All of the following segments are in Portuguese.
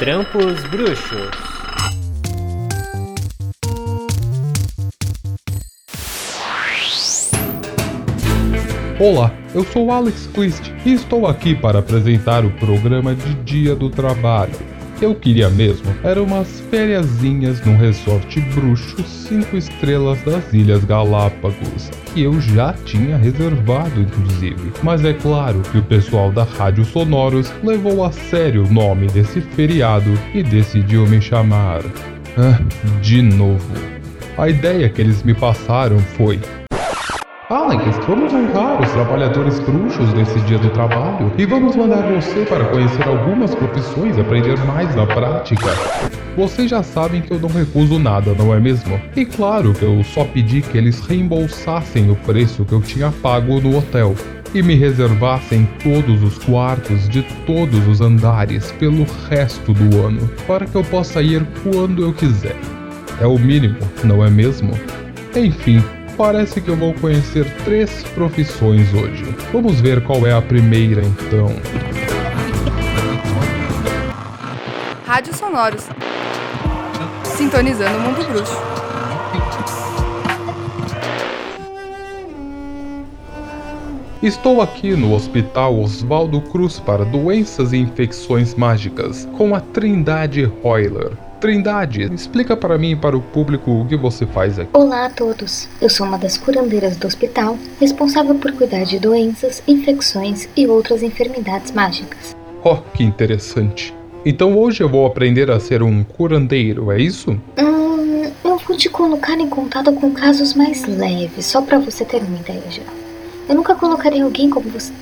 Trampos Bruxos. Olá, eu sou Alex Quist e estou aqui para apresentar o programa de Dia do Trabalho. Eu queria mesmo era umas fériasinhas num resort bruxo 5 estrelas das Ilhas Galápagos, que eu já tinha reservado inclusive. Mas é claro que o pessoal da Rádio Sonoros levou a sério o nome desse feriado e decidiu me chamar. Ah, de novo. A ideia que eles me passaram foi Alex, vamos honrar os trabalhadores bruxos nesse dia do trabalho e vamos mandar você para conhecer algumas profissões e aprender mais na prática. Vocês já sabem que eu não recuso nada, não é mesmo? E claro que eu só pedi que eles reembolsassem o preço que eu tinha pago no hotel e me reservassem todos os quartos de todos os andares pelo resto do ano, para que eu possa ir quando eu quiser. É o mínimo, não é mesmo? Enfim, parece que eu vou conhecer três profissões hoje. Vamos ver qual é a primeira então. Rádio Sonoros. Sintonizando o mundo bruxo. Estou aqui no Hospital Oswaldo Cruz para doenças e infecções mágicas com a Trindade Royler. Trindade, explica para mim e para o público o que você faz aqui. Olá a todos. Eu sou uma das curandeiras do hospital, responsável por cuidar de doenças, infecções e outras enfermidades mágicas. Oh, que interessante. Então hoje eu vou aprender a ser um curandeiro, é isso? Hum, eu vou te colocar em contato com casos mais leves, só para você ter uma ideia já. Eu nunca colocaria alguém como você.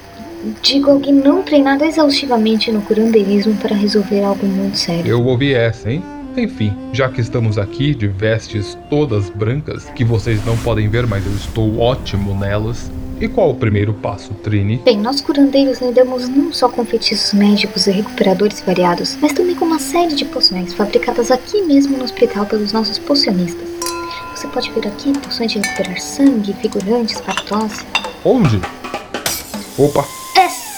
Digo alguém não treinado exaustivamente no curandeirismo para resolver algo muito sério. Eu ouvi essa, hein? Enfim, já que estamos aqui de vestes todas brancas, que vocês não podem ver, mas eu estou ótimo nelas. E qual o primeiro passo, Trini? Bem, nós curandeiros lidamos não só com feitiços médicos e recuperadores variados, mas também com uma série de poções fabricadas aqui mesmo no hospital pelos nossos pocionistas. Você pode ver aqui poções de recuperar sangue, figurantes para tosse. Onde? Opa! Essa.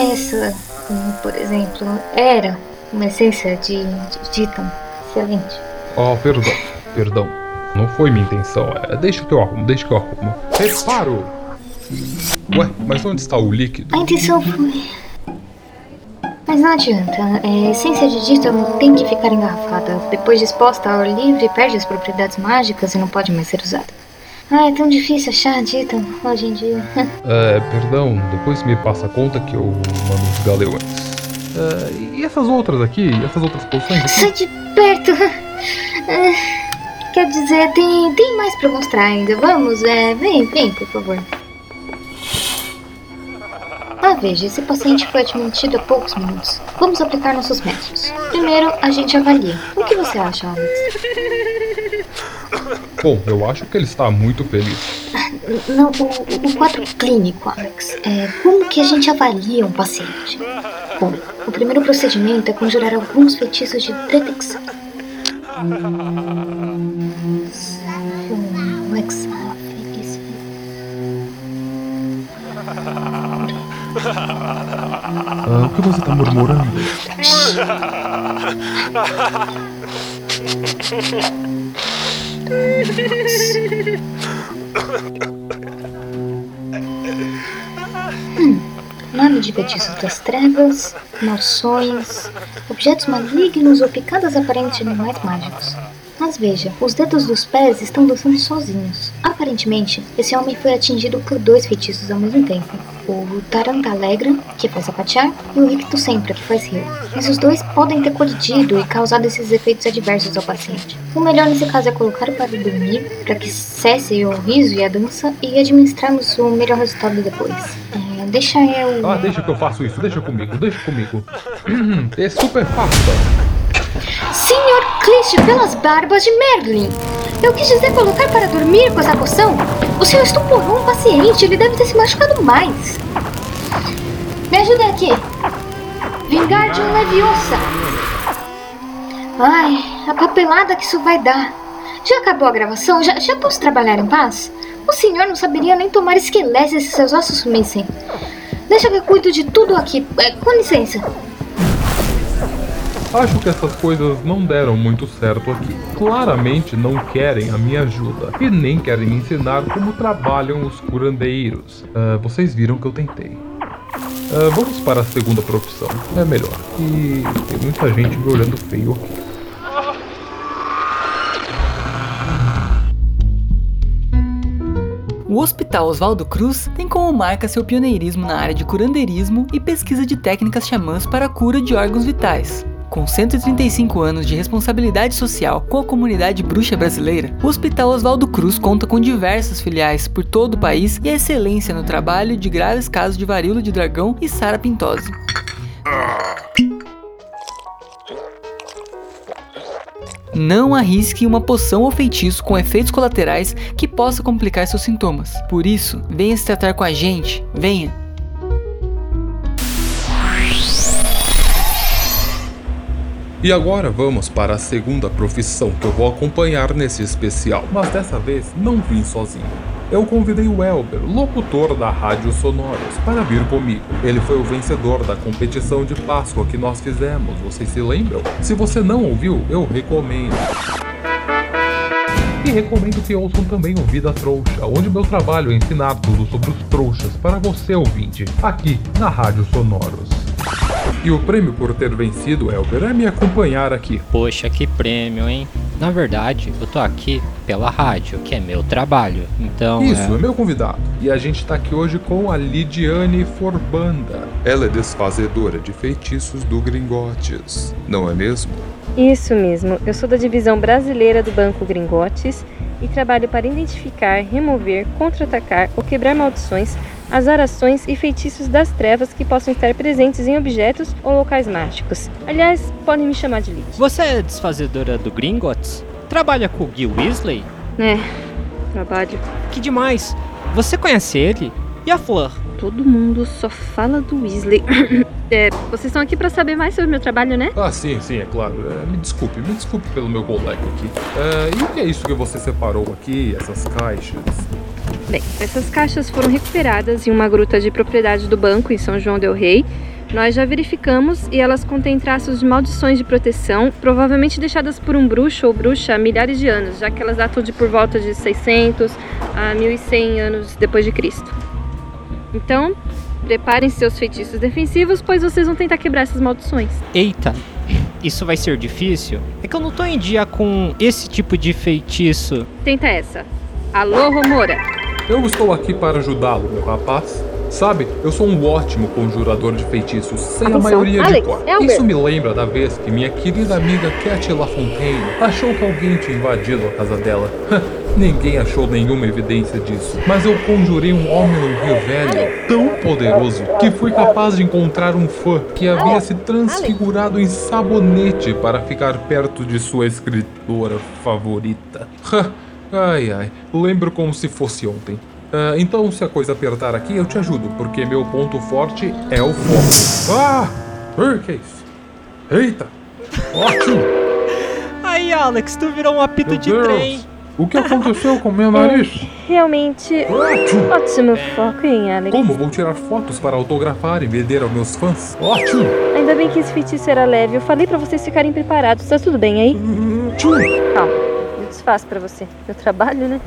Essa por exemplo, era uma essência de, de Titan excelente. Oh, perdão, perdão. Não foi minha intenção. É, deixa que eu arrumo, deixa que eu arrumo. Reparo! Ué, mas onde está o líquido? A intenção foi. Mas não adianta. A é, essência de Titan tem que ficar engarrafada. Depois de exposta ao ar livre, perde as propriedades mágicas e não pode mais ser usada. Ah, é tão difícil achar Ditan hoje em dia. é, perdão, depois me passa a conta que eu mando os galeões. É, e essas outras aqui? Essas outras poções aqui? Sai de perto! É, quer dizer, tem, tem mais pra mostrar ainda. Vamos, é, vem, vem, por favor. Ah, veja, esse paciente foi admitido há poucos minutos. Vamos aplicar nossos métodos. Primeiro, a gente avalia. O que você acha, Alex? Bom, eu acho que ele está muito feliz. Não, o, o quadro clínico, Alex. É, como que a gente avalia um paciente? Bom, o primeiro procedimento é conjurar alguns feitiços de detecção. Alex, ah, o que você está murmurando? Hum, nome de feitiços das trevas, maldições, objetos malignos ou picadas aparentes de animais mágicos. Mas veja, os dedos dos pés estão dançando sozinhos. Aparentemente, esse homem foi atingido por dois feitiços ao mesmo tempo o Tarantalegra, que faz sapatear, e o Ricto Sempre, que faz rir. Mas os dois podem ter colidido e causado esses efeitos adversos ao paciente. O melhor nesse caso é colocar o para dormir, para que cesse o riso e a dança, e administrarmos o melhor resultado depois. É, deixa eu. Ah, deixa que eu faço isso, deixa comigo, deixa comigo. é super fácil. Cliché pelas barbas de Merlin! Eu quis dizer colocar para dormir com essa poção. O senhor estuporou um paciente, ele deve ter se machucado mais. Me ajuda aqui. Vingar de um Leviosa. Ai, a papelada que isso vai dar. Já acabou a gravação? Já, já posso trabalhar em paz? O senhor não saberia nem tomar esqueletes se seus ossos sumissem. Deixa que eu cuido de tudo aqui. É, com licença. Acho que essas coisas não deram muito certo aqui. Claramente não querem a minha ajuda e nem querem me ensinar como trabalham os curandeiros. Uh, vocês viram que eu tentei. Uh, vamos para a segunda profissão, é melhor. E tem muita gente me olhando feio aqui. O Hospital Oswaldo Cruz tem como marca seu pioneirismo na área de curandeirismo e pesquisa de técnicas xamãs para a cura de órgãos vitais. Com 135 anos de responsabilidade social com a comunidade bruxa brasileira, o Hospital Oswaldo Cruz conta com diversas filiais por todo o país e excelência no trabalho de graves casos de varíola de dragão e sarapintose. Não arrisque uma poção ou feitiço com efeitos colaterais que possa complicar seus sintomas. Por isso, venha se tratar com a gente. Venha! E agora vamos para a segunda profissão que eu vou acompanhar nesse especial, mas dessa vez não vim sozinho eu convidei o Elber, locutor da Rádio Sonoros, para vir comigo. Ele foi o vencedor da competição de Páscoa que nós fizemos, vocês se lembram? Se você não ouviu, eu recomendo. E recomendo que ouçam também o Vida Trouxa, onde meu trabalho é ensinar tudo sobre os trouxas para você ouvinte, aqui na Rádio Sonoros. E o prêmio por ter vencido, Elber, é me acompanhar aqui. Poxa, que prêmio, hein? Na verdade, eu tô aqui pela rádio, que é meu trabalho. Então. Isso, é, é meu convidado. E a gente tá aqui hoje com a Lidiane Forbanda. Ela é desfazedora de feitiços do Gringotes, não é mesmo? Isso mesmo. Eu sou da divisão brasileira do Banco Gringotes e trabalho para identificar, remover, contra-atacar ou quebrar maldições as orações e feitiços das trevas que possam estar presentes em objetos ou locais mágicos. Aliás, podem me chamar de Lid. Você é desfazedora do Gringotts? Trabalha com o Gil Weasley? É, trabalho. Que demais! Você conhece ele? E a Flor? Todo mundo só fala do Weasley. é, vocês estão aqui para saber mais sobre o meu trabalho, né? Ah, sim, sim, é claro. É, me desculpe, me desculpe pelo meu colega aqui. É, e o que é isso que você separou aqui, essas caixas? Bem, essas caixas foram recuperadas em uma gruta de propriedade do banco em São João del Rei. Nós já verificamos e elas contêm traços de maldições de proteção, provavelmente deixadas por um bruxo ou bruxa há milhares de anos, já que elas datam de por volta de 600 a 1100 anos depois de Cristo. Então, preparem seus feitiços defensivos, pois vocês vão tentar quebrar essas maldições. Eita, isso vai ser difícil? É que eu não tô em dia com esse tipo de feitiço. Tenta essa. Alô, Romora. Eu estou aqui para ajudá-lo, meu rapaz. Sabe, eu sou um ótimo conjurador de feitiços, sem Atenção. a maioria Alex, de cor. Isso me lembra da vez que minha querida amiga Cat LaFontaine achou que alguém tinha invadido a casa dela. Ninguém achou nenhuma evidência disso, mas eu conjurei um homem no Rio Velho tão poderoso que fui capaz de encontrar um fã que havia se transfigurado em sabonete para ficar perto de sua escritora favorita. Ai ai, lembro como se fosse ontem. Uh, então, se a coisa apertar aqui, eu te ajudo, porque meu ponto forte é o foco. Ah! Hurricanes! Eita! Ótimo! Aí, Alex, tu virou um apito meu de Deus. trem. O que aconteceu com meu nariz? É, realmente, ótimo. ótimo foco, hein, Alex? Como vou tirar fotos para autografar e vender aos meus fãs? Ótimo! Ainda bem que esse feitiço era leve. Eu falei para vocês ficarem preparados. Tá tudo bem aí? Calma, eu desfaço para você. Meu trabalho, né?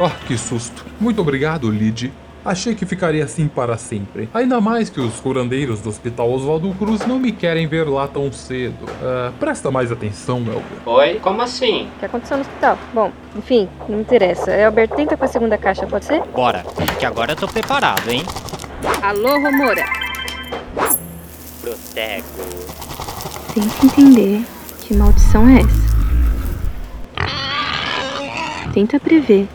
Ah, que susto. Muito obrigado, Lid. Achei que ficaria assim para sempre. Ainda mais que os curandeiros do Hospital Oswaldo Cruz não me querem ver lá tão cedo. Uh, presta mais atenção, Elber. Oi? Como assim? O que aconteceu no hospital? Bom, enfim, não interessa. Elber, tenta com a segunda caixa, pode ser? Bora, que agora eu tô preparado, hein? Alô, Romora. Protego. Tenta entender que maldição é essa. Tenta prever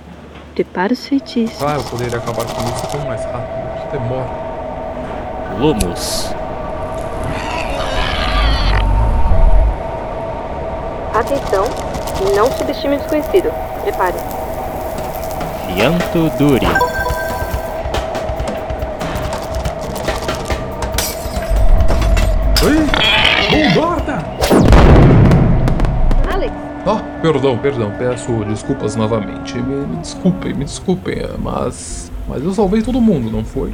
Prepara os feitiços. Ah, eu poderia acabar com isso tão mais rápido. Que demora. Lumos. Atenção, não subestime o desconhecido. Prepare. Fianto Duri. Ei! Ah, perdão, perdão, peço desculpas novamente. Me, me desculpem, me desculpem, mas. Mas eu salvei todo mundo, não foi?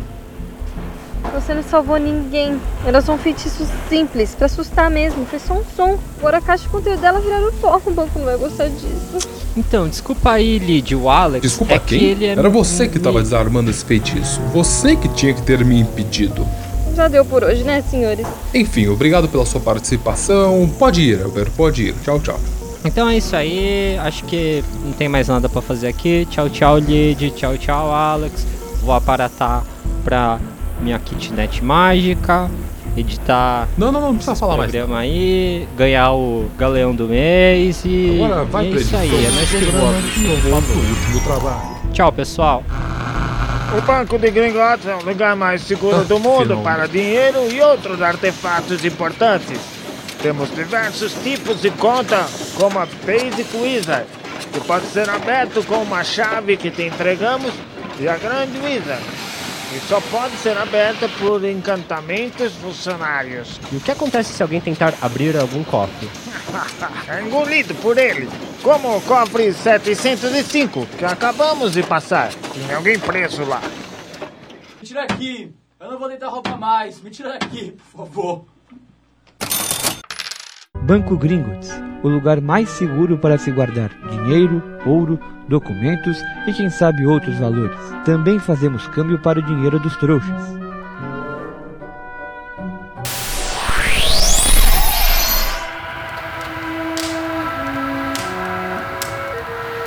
Você não salvou ninguém. Era só um feitiço simples, pra assustar mesmo. Foi só um som. Agora a caixa de conteúdo dela viraram pó. O banco não vai gostar disso. Então, desculpa aí, Lid, o Alex. Desculpa é quem? Que ele é Era você que tava desarmando esse feitiço. Você que tinha que ter me impedido. Já deu por hoje, né, senhores? Enfim, obrigado pela sua participação. Pode ir, Elber, pode ir. Tchau, tchau. Então é isso aí. Acho que não tem mais nada pra fazer aqui. Tchau, tchau, Lid. Tchau, tchau, Alex. Vou aparatar pra minha kitnet mágica. Editar Não, não, não, não precisa falar mais. programa aí, ganhar o galeão do mês e, Agora vai e é pra isso aí, é que o último trabalho. Tchau, pessoal. O Banco de Gringotts é o lugar mais seguro Ah, do mundo para dinheiro e outros artefatos importantes. Temos diversos tipos de conta, como a Basic Wizard, que pode ser aberto com uma chave que te entregamos, e a Grande Wizard, que só pode ser aberta por encantamentos funcionários. E o que acontece se alguém tentar abrir algum cofre? é engolido por ele, como o cofre 705, que acabamos de passar. Tinha alguém preso lá. Me tira daqui! Eu não vou tentar roubar mais! Me tira daqui, por favor! Banco Gringotts, o lugar mais seguro para se guardar dinheiro, ouro, documentos e quem sabe outros valores. Também fazemos câmbio para o dinheiro dos trouxas.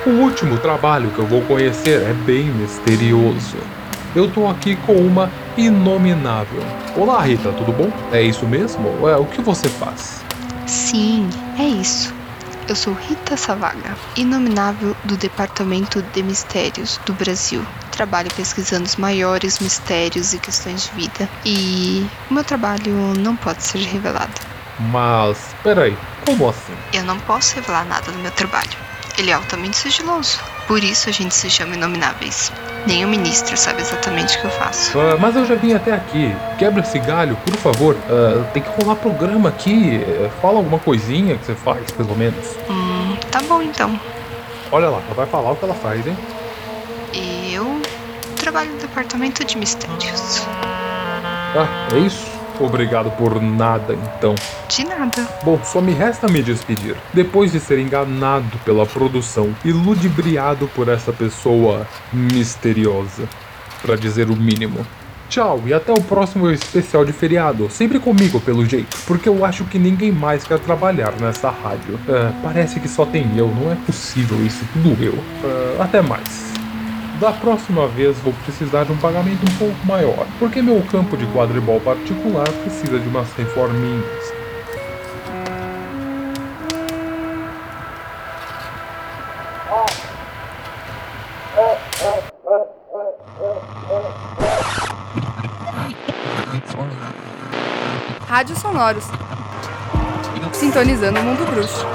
O último trabalho que eu vou conhecer é bem misterioso. Eu tô aqui com uma inominável. Olá, Rita, tudo bom? É isso mesmo? É, o que você faz? Sim, é isso. Eu sou Rita Savaga, inominável do Departamento de Mistérios do Brasil. Trabalho pesquisando os maiores mistérios e questões de vida. E o meu trabalho não pode ser revelado. Mas, peraí, como assim? Eu não posso revelar nada do meu trabalho. Ele é altamente sigiloso. Por isso a gente se chama Inomináveis. Nem o ministro sabe exatamente o que eu faço. Ah, mas eu já vim até aqui. Quebra esse galho, por favor. Ah, tem que rolar programa aqui. Eh, Fala alguma coisinha que você faz, pelo menos. Hum, tá bom então. Olha lá, ela vai falar o que ela faz, hein? Eu trabalho no Departamento de Mistérios. Ah, é isso? Obrigado por nada, então. De nada. Bom, só me resta me despedir. Depois de ser enganado pela produção e ludibriado por essa pessoa misteriosa, pra dizer o mínimo. Tchau e até o próximo especial de feriado, sempre comigo pelo jeito, porque eu acho que ninguém mais quer trabalhar nessa rádio. É, parece que só tem eu, não é possível isso, tudo eu. É, até mais. Da próxima vez vou precisar de um pagamento um pouco maior, porque meu campo de quadribol particular precisa de umas reforminhas. Rádio Sonoros. Sintonizando o mundo bruxo.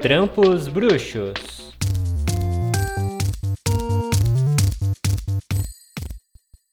Trampos bruxos.